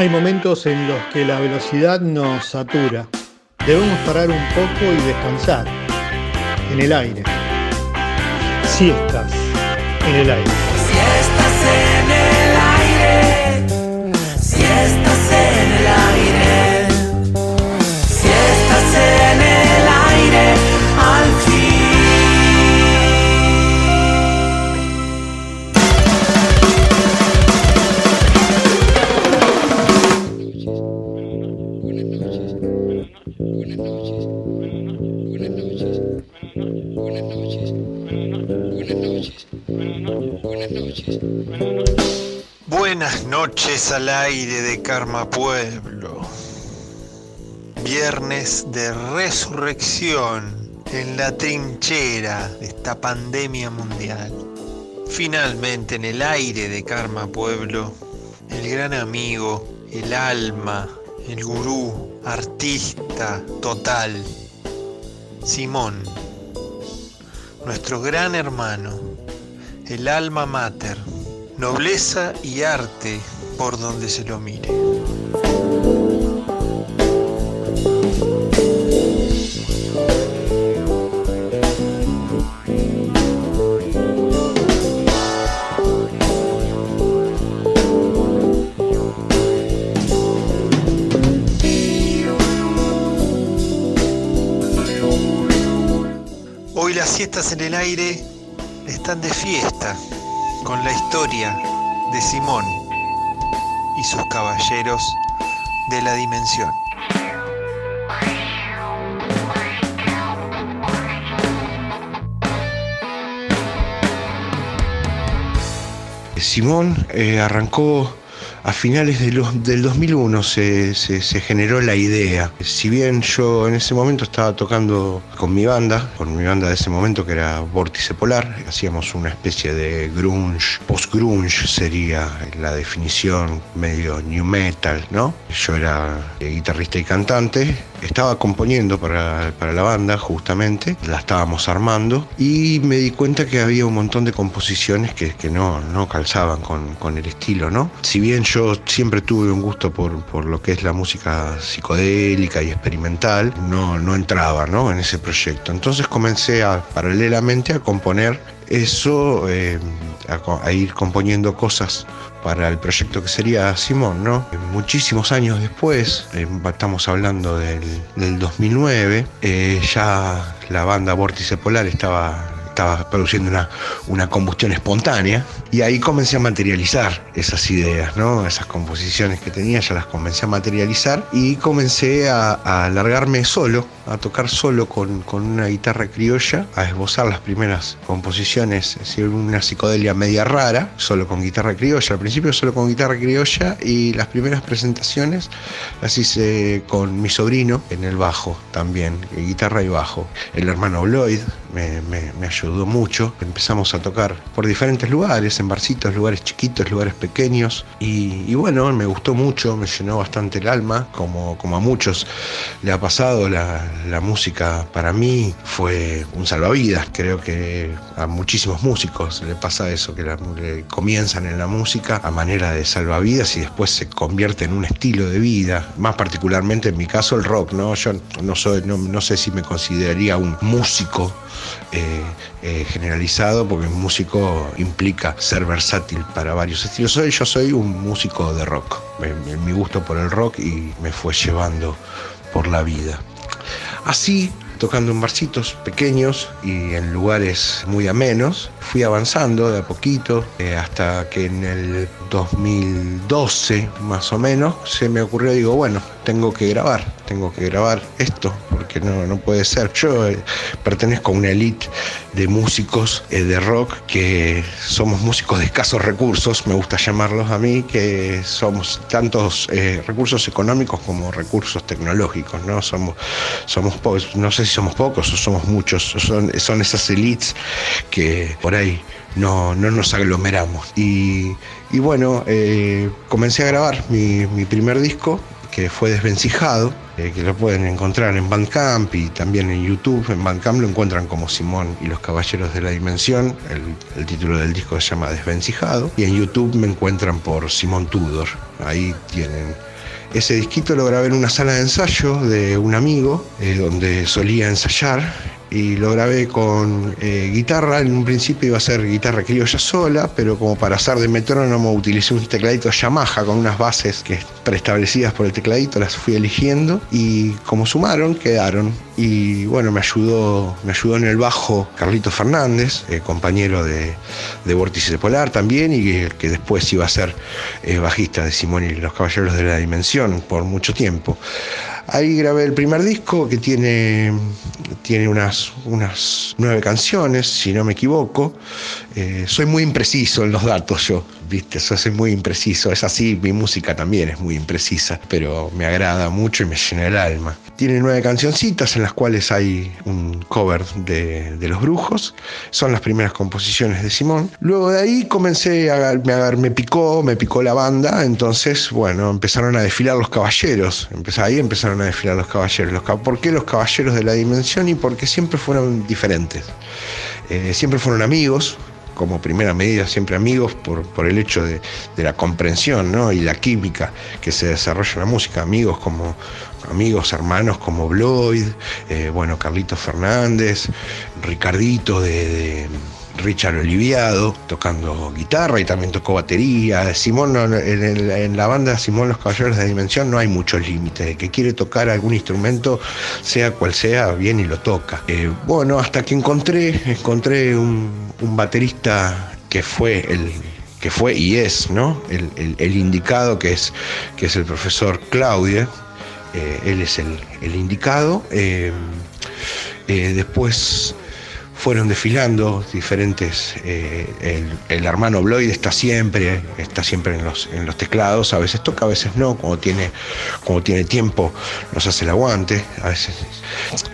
Hay momentos en los que la velocidad nos satura. Debemos parar un poco y descansar. En el aire. Siestas en el aire. Siestas en el aire. Buenas noches al aire de Karma Pueblo. Viernes de resurrección en la trinchera de esta pandemia mundial. Finalmente en el aire de Karma Pueblo, el gran amigo, el alma, el gurú, artista total, Simón, nuestro gran hermano, el alma mater, nobleza y arte por donde se lo mire. Siestas en el aire están de fiesta con la historia de Simón y sus caballeros de la dimensión. Simón eh, arrancó a finales del 2001, se, se- se generó la idea. Si bien yo en ese momento estaba tocando con mi banda, con mi banda de ese momento que era Vórtice Polar, hacíamos una especie de grunge, post-grunge sería la definición, medio new metal, ¿no? Yo era eh, guitarrista y cantante, estaba componiendo para, para la banda justamente, la estábamos armando y me di cuenta que había un montón de composiciones que, que no, no calzaban con, con el estilo, ¿no? Si bien yo siempre tuve un gusto por, por lo que es la música psicodélica y experimental, no, no entraba ¿no? en ese proyecto. Entonces comencé a, paralelamente a componer eso, eh, a, ir componiendo cosas para el proyecto que sería Simón, ¿no? Muchísimos años después, eh, estamos hablando del, del 2009, eh, ya la banda Vórtice Polar estaba, estaba produciendo una, una combustión espontánea y ahí comencé a materializar esas ideas, ¿no? Esas composiciones que tenía, ya las comencé a materializar y comencé a, a largarme solo, a tocar solo con, con una guitarra criolla, a esbozar las primeras composiciones, es decir, una psicodelia media rara, solo con guitarra criolla, al principio solo con guitarra criolla y las primeras presentaciones las hice con mi sobrino en el bajo también, guitarra y bajo. El hermano Lloyd me, me- me ayudó mucho, empezamos a tocar por diferentes lugares, en barcitos, lugares chiquitos, lugares pequeños. Y, bueno, me gustó mucho, me llenó bastante el alma, como, como a muchos le ha pasado, la, la música para mí fue un salvavidas, creo que a muchísimos músicos le pasa eso, que le comienzan en la música a manera de salvavidas y después se convierte en un estilo de vida, más particularmente en mi caso el rock, ¿no? Yo no, soy, no, no sé si me consideraría un músico eh, eh, generalizado, porque músico implica ser versátil para varios estilos. Soy, yo soy un músico de rock, mi gusto por el rock y me fue llevando por la vida. Así, tocando en barcitos pequeños y en lugares muy amenos, fui avanzando de a poquito eh, hasta que en el 2012 más o menos se me ocurrió, digo, bueno, tengo que grabar, tengo que grabar esto, porque no, no puede ser. Yo eh, pertenezco a una elite de músicos eh, de rock que somos músicos de escasos recursos, me gusta llamarlos a mí, que somos tantos eh, recursos económicos como recursos tecnológicos, ¿no? Somos, somos pocos, no sé si somos pocos o somos muchos, son, son esas elites que por ahí no, no nos aglomeramos. Y, y bueno, eh, comencé a grabar mi, mi primer disco, que fue Desvencijado, eh, que lo pueden encontrar en Bandcamp y también en YouTube. En Bandcamp lo encuentran como Simón y los Caballeros de la Dimensión. El, título del disco se llama Desvencijado. Y en YouTube me encuentran por Simón Tudor. Ahí tienen Ese disquito lo grabé en una sala de ensayo de un amigo, eh, donde solía ensayar y lo grabé con eh, guitarra. En un principio iba a ser guitarra criolla sola, pero como para hacer de metrónomo utilicé un tecladito Yamaha con unas bases que preestablecidas por el tecladito, las fui eligiendo y como sumaron, quedaron. Y bueno, me ayudó, me ayudó en el bajo Carlito Fernández, eh, compañero de, de Polar también, y que, que después iba a ser eh, bajista de Simón y los Caballeros de la Dimensión por mucho tiempo. Ahí grabé el primer disco que tiene, tiene unas, unas nueve canciones, si no me equivoco. Eh, soy muy impreciso en los datos yo, ¿viste? Soy muy impreciso. Es así, mi música también es muy imprecisa, pero me agrada mucho y me llena el alma. Tiene nueve cancioncitas en las cuales hay un cover de, de Los Brujos. Son las primeras composiciones de Simón. Luego de ahí comencé a, a- me picó, me picó la banda. Entonces, bueno, empezaron a desfilar los caballeros. Ahí empezaron a desfilar los caballeros. ¿Por qué los caballeros de la dimensión? Y porque siempre fueron diferentes. Eh, siempre fueron amigos, como primera medida, siempre amigos por, por el hecho de, de la comprensión ¿no? y la química que se desarrolla en la música. Amigos como amigos, hermanos como Bloyd, eh, bueno, Carlitos Fernández, Ricardito de, de Richard Oliviado tocando guitarra y también tocó batería. Simón, en, la banda Simón Los Caballeros de Dimensión no hay muchos límites. El que quiere tocar algún instrumento, sea cual sea, viene y lo toca. Eh, bueno, hasta que encontré, encontré un, baterista que fue el que fue y es, ¿no? El, indicado que es, que es el profesor Claudia. Eh, él es el, indicado. Eh, después fueron desfilando diferentes. eh, el, hermano Bloyd está siempre, está siempre en los, en los teclados, a veces toca, a veces no, cuando tiene, cuando tiene tiempo nos hace el aguante, a veces.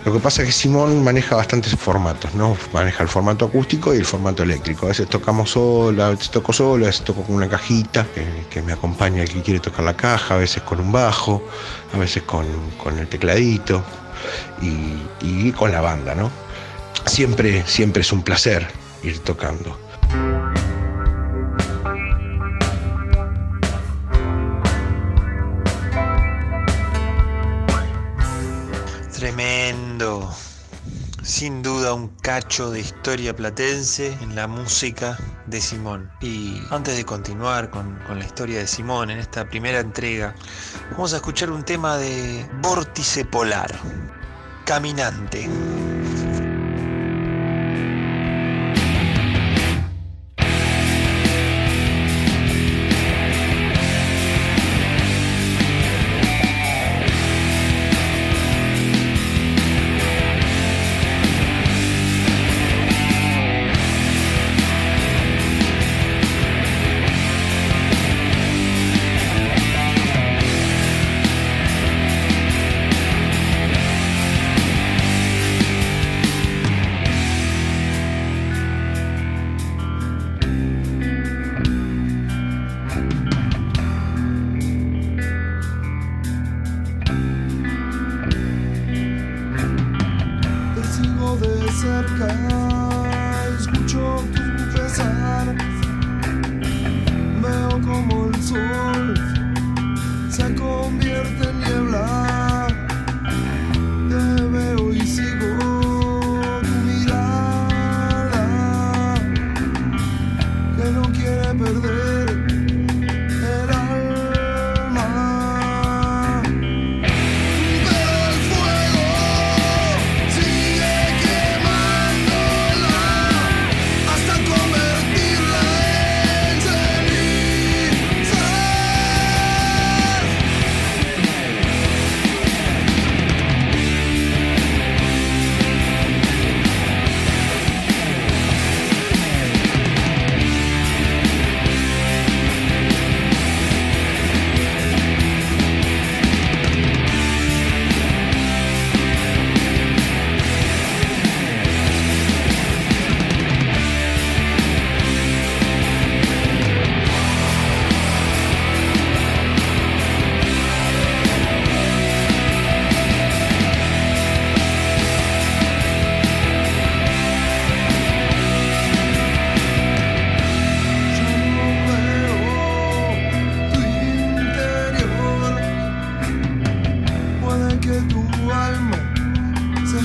Lo que pasa es que Simón maneja bastantes formatos, ¿no? Maneja el formato acústico y el formato eléctrico. A veces tocamos solo, a veces toco solo, a veces toco con una cajita que, que me acompaña el que quiere tocar la caja, a veces con un bajo, a veces con, con el tecladito y, y con la banda, ¿no? Siempre, siempre es un placer ir tocando. Tremendo. Sin duda un cacho de historia platense en la música de Simón. Y antes de continuar con, con la historia de Simón en esta primera entrega, vamos a escuchar un tema de Vórtice Polar. Caminante.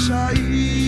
deixa ir.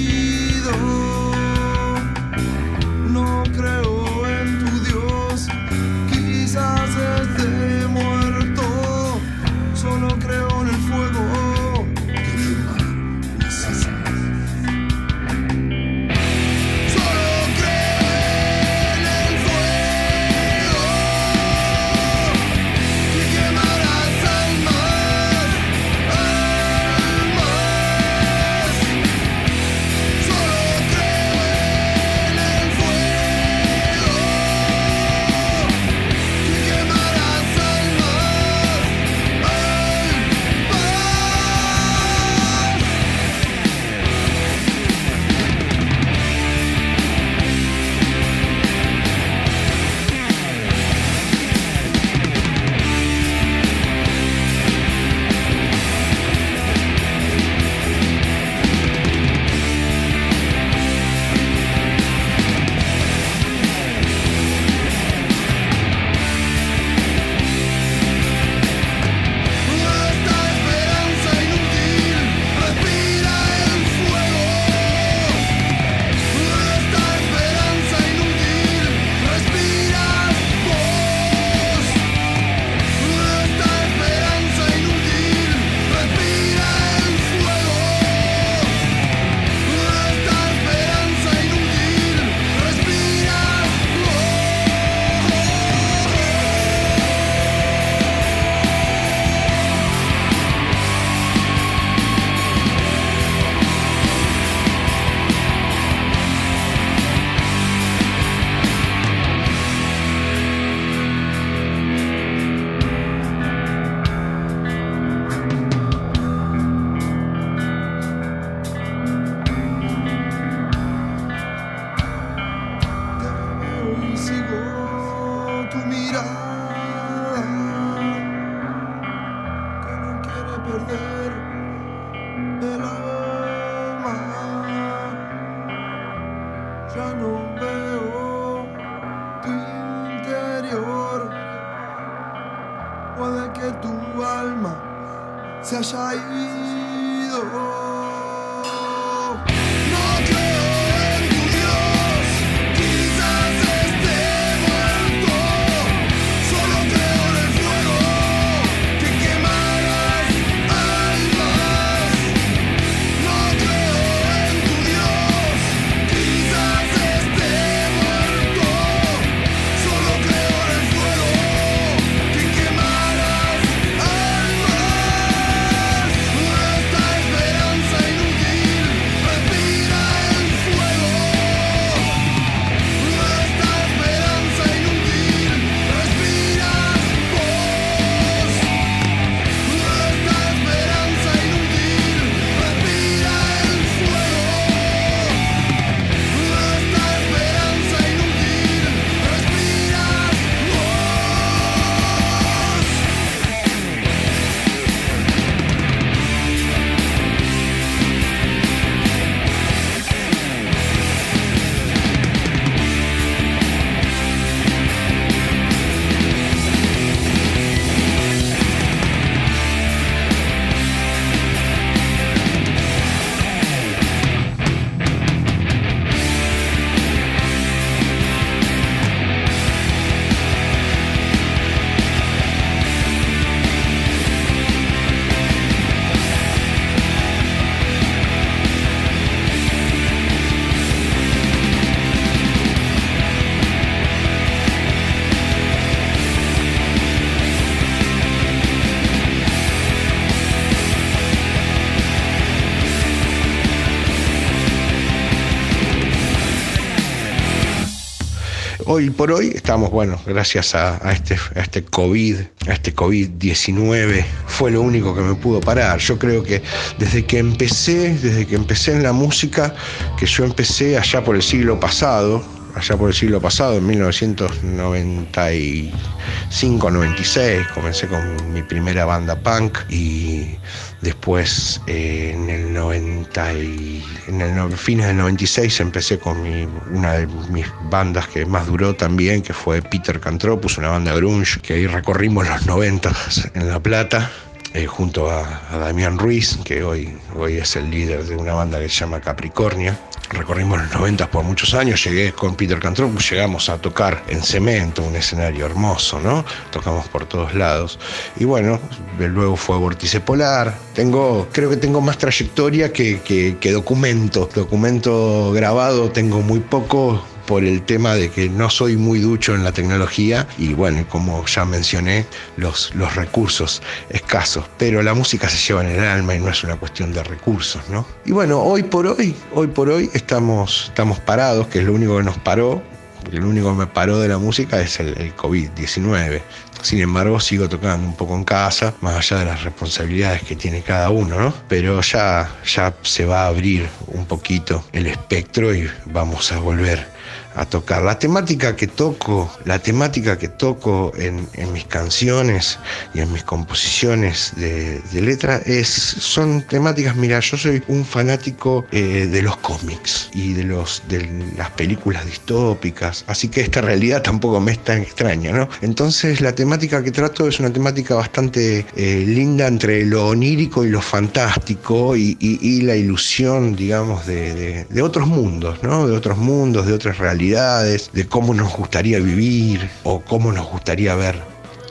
Hoy por hoy estamos, bueno, gracias a, este, este COVID, a este COVID-19, fue lo único que me pudo parar. Yo creo que desde que empecé, desde que empecé en la música, que yo empecé allá por el siglo pasado, allá por el siglo pasado, en 1995-96, comencé con mi primera banda punk y después eh, en el 90 y, en el fines del 96 empecé con mi- una de mis bandas que más duró también, que fue Peter Cantropus, una banda grunge, que ahí recorrimos los 90 en La Plata. eh, junto a, a Damián Ruiz, que hoy, hoy es el líder de una banda que se llama Capricornia. Recorrimos los 90 por muchos años, llegué con Peter Cantropus, llegamos a tocar en cemento, un escenario hermoso, ¿no? Tocamos por todos lados. Y bueno, luego fue Vórtice Polar. Tengo, creo que tengo más trayectoria que, que- que documento. Documento grabado tengo muy poco, por el tema de que no soy muy ducho en la tecnología y bueno, como ya mencioné, los, los recursos escasos, pero la música se lleva en el alma y no es una cuestión de recursos, ¿no? Y bueno, hoy por hoy, hoy por hoy estamos, estamos parados, que es lo único que nos paró, porque lo único que me paró de la música es el, el COVID-19. Sin embargo, sigo tocando un poco en casa, más allá de las responsabilidades que tiene cada uno, ¿no? Pero ya, ya se va a abrir un poquito el espectro y vamos a volver a tocar. La temática que toco, la temática que toco en, en mis canciones y en mis composiciones de, de letra es, son temáticas, mira, yo soy un fanático eh, de los cómics y de, los, de las películas distópicas, así que esta realidad tampoco me es tan extraña, ¿no? Entonces la temática que trato es una temática bastante eh, linda entre lo onírico y lo fantástico y, y- y la ilusión, digamos, de, de- de otros mundos, ¿no? De otros mundos, de otras realidades, de cómo nos gustaría vivir o cómo nos gustaría ver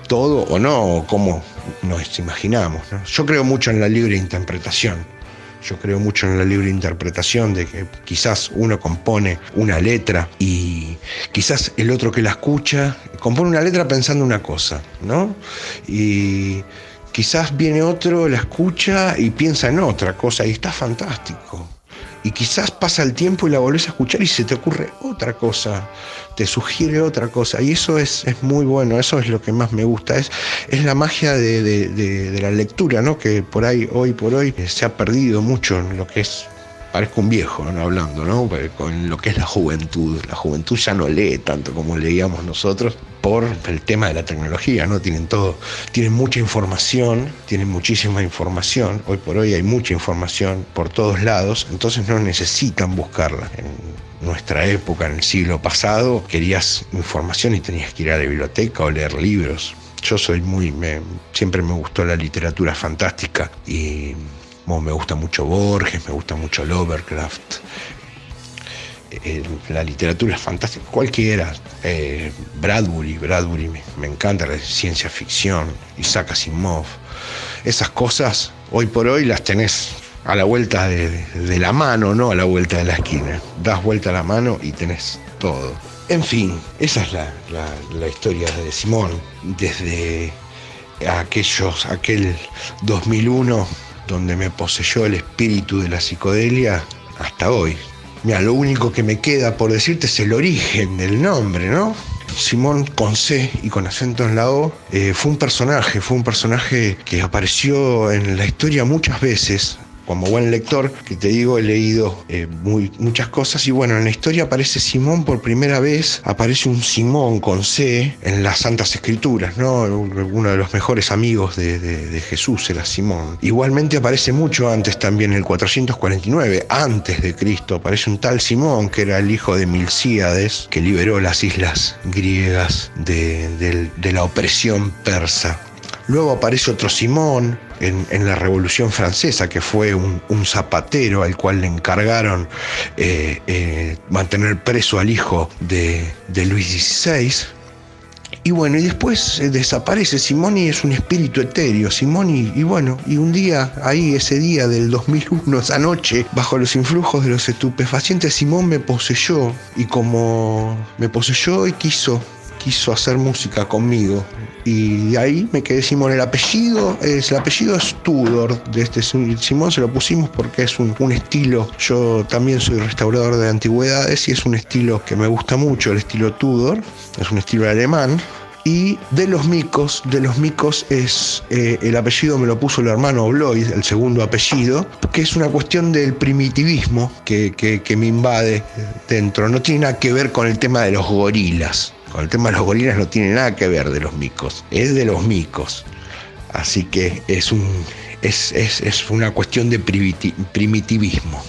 todo o no, o cómo nos imaginamos. Yo creo mucho en la libre interpretación. Yo creo mucho en la libre interpretación de que quizás uno compone una letra y quizás el otro que la escucha compone una letra pensando una cosa, ¿no? Y quizás viene otro, la escucha y piensa en otra cosa y está fantástico. Y quizás pasa el tiempo y la volvés a escuchar y se te ocurre otra cosa, te sugiere otra cosa. Y eso es, es muy bueno, eso es lo que más me gusta. Es, es la magia de, de- de- la lectura, ¿no? Que por ahí, hoy por hoy, eh, se ha perdido mucho en lo que es. Parezco un viejo ¿no? hablando, ¿no? Con lo que es la juventud. La juventud ya no lee tanto como leíamos nosotros por el tema de la tecnología, ¿no? Tienen todo, tienen mucha información, tienen muchísima información. Hoy por hoy hay mucha información por todos lados, entonces no necesitan buscarla. En nuestra época, en el siglo pasado, querías información y tenías que ir a la biblioteca o leer libros. yo soy muy, siempre me gustó la literatura fantástica y bueno, me gusta mucho Borges, me gusta mucho Lovecraft. Eh, la literatura es fantástica, cualquiera. Eh, Bradbury, Bradbury me, encanta la ciencia ficción, Isaac Asimov. Esas cosas, hoy por hoy las tenés a la vuelta de, la mano, no a la vuelta de la esquina. Das vuelta a la mano y tenés todo. En fin, esa es la, la- la historia de Simón. Desde aquellos, aquel 2001 donde me poseyó el espíritu de la psicodelia hasta hoy. Mira, lo único que me queda por decirte es el origen del nombre, ¿no? Simón con C y con acento en la O eh, fue un personaje, fue un personaje que apareció en la historia muchas veces. Como buen lector, que te digo, he leído eh, muchas cosas y bueno, en la historia aparece Simón por primera vez, aparece un Simón con C en las Santas Escrituras, ¿no? Uno de los mejores amigos de, de- Jesús era Simón. Igualmente aparece mucho antes también, en el 449, antes de Cristo, aparece un tal Simón que era el hijo de Milcíades, que liberó las islas griegas de la opresión persa. Luego aparece otro Simón en, la Revolución Francesa, que fue un, zapatero al cual le encargaron eh, eh, mantener preso al hijo de, Luis XVI. Y bueno, y después eh, desaparece Simón y es un espíritu etéreo. Simón y, y bueno, y un día, ahí ese día del 2001, esa noche, bajo los influjos de los estupefacientes, Simón me poseyó y como me poseyó y quiso, quiso hacer música conmigo. Y de ahí me quedé Simón. El apellido es, el apellido Tudor. De este Simón se lo pusimos porque es un, estilo. Yo también soy restaurador de antigüedades y es un estilo que me gusta mucho, el estilo Tudor. Es un estilo alemán. Y de los micos, de los micos es eh, el apellido me lo puso el hermano Bloyd, el segundo apellido, que es una cuestión del primitivismo que, que- que me invade dentro. No tiene nada que ver con el tema de los gorilas. Con el tema de los gorilas no tiene nada que ver de los micos. Es de los micos. Así que es un es, es- es una cuestión de primiti- primitivismo.